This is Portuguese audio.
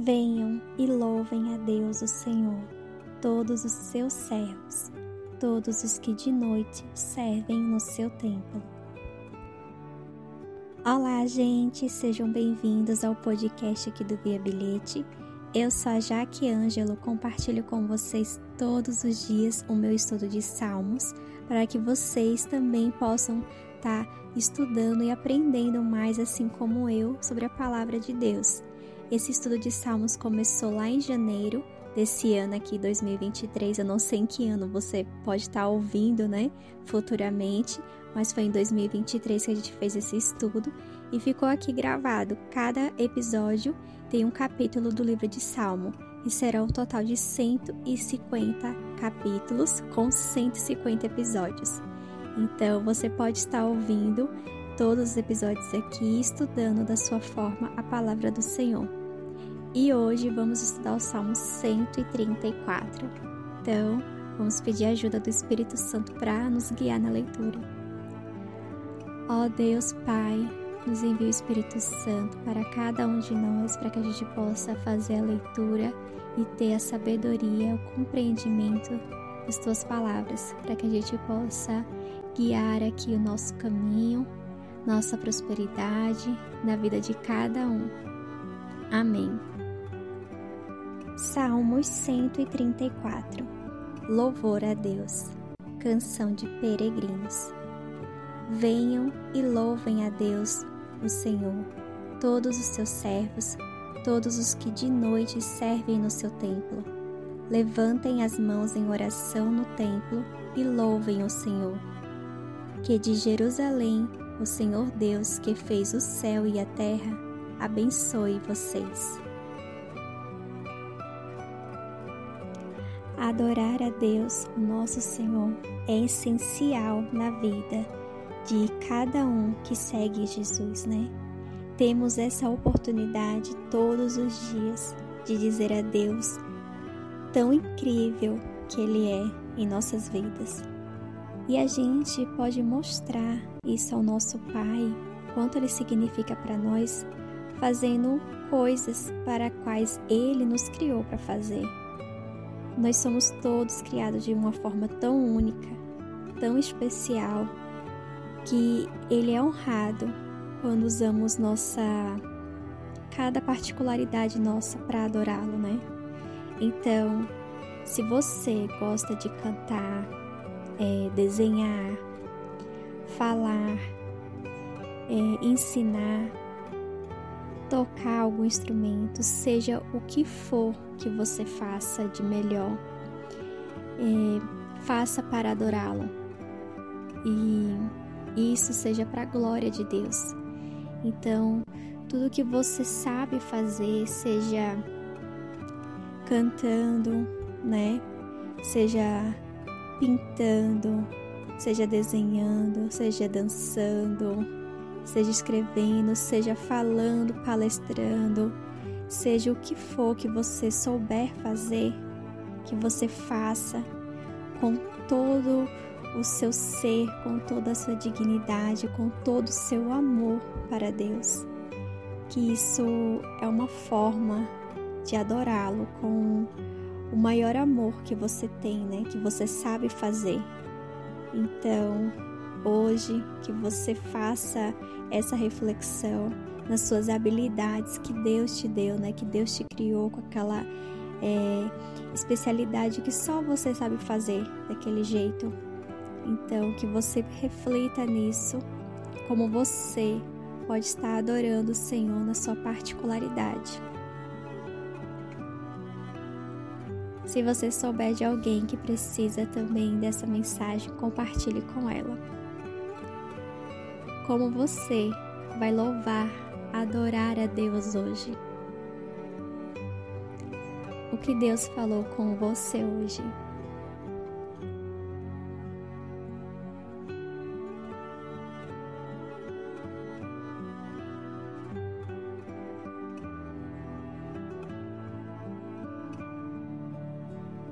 Venham e louvem a Deus o Senhor, todos os seus servos, todos os que de noite servem no seu templo. Olá, gente, sejam bem-vindos ao podcast aqui do Via Bilhete. Eu sou a Jaque Ângelo, compartilho com vocês todos os dias o meu estudo de Salmos, para que vocês também possam estar tá estudando e aprendendo mais, assim como eu, sobre a palavra de Deus. Esse estudo de Salmos começou lá em janeiro desse ano aqui, 2023. Eu não sei em que ano você pode estar ouvindo, né, futuramente, mas foi em 2023 que a gente fez esse estudo e ficou aqui gravado. Cada episódio tem um capítulo do livro de Salmo e será um total de 150 capítulos com 150 episódios. Então você pode estar ouvindo todos os episódios aqui, estudando da sua forma a palavra do Senhor. E hoje vamos estudar o Salmo 134. Então, vamos pedir a ajuda do Espírito Santo para nos guiar na leitura. Ó Deus Pai, nos envia o Espírito Santo para cada um de nós, para que a gente possa fazer a leitura e ter a sabedoria, o compreendimento das tuas palavras, para que a gente possa guiar aqui o nosso caminho, nossa prosperidade na vida de cada um. Amém. Salmos 134 Louvor a Deus. Canção de peregrinos. Venham e louvem a Deus, o Senhor, todos os seus servos, todos os que de noite servem no seu templo. Levantem as mãos em oração no templo e louvem o Senhor. Que de Jerusalém, o Senhor Deus que fez o céu e a terra, abençoe vocês. Adorar a Deus, o nosso Senhor, é essencial na vida de cada um que segue Jesus, né? Temos essa oportunidade todos os dias de dizer a Deus tão incrível que Ele é em nossas vidas. E a gente pode mostrar isso ao nosso Pai, quanto ele significa para nós, fazendo coisas para quais ele nos criou para fazer. Nós somos todos criados de uma forma tão única, tão especial, que ele é honrado quando usamos nossa cada particularidade nossa para adorá-lo, né? Então, se você gosta de cantar, é, desenhar, falar, é, ensinar, tocar algum instrumento, seja o que for que você faça de melhor, é, faça para adorá-lo e isso seja para a glória de Deus. Então, tudo que você sabe fazer, seja cantando, né? Seja pintando, seja desenhando, seja dançando, seja escrevendo, seja falando, palestrando, seja o que for que você souber fazer, que você faça com todo o seu ser, com toda a sua dignidade, com todo o seu amor para Deus. Que isso é uma forma de adorá-lo com o maior amor que você tem, né? Que você sabe fazer. Então, hoje que você faça essa reflexão nas suas habilidades que Deus te deu, né? Que Deus te criou com aquela é, especialidade que só você sabe fazer daquele jeito. Então, que você reflita nisso, como você pode estar adorando o Senhor na sua particularidade. Se você souber de alguém que precisa também dessa mensagem, compartilhe com ela. Como você vai louvar, adorar a Deus hoje? O que Deus falou com você hoje?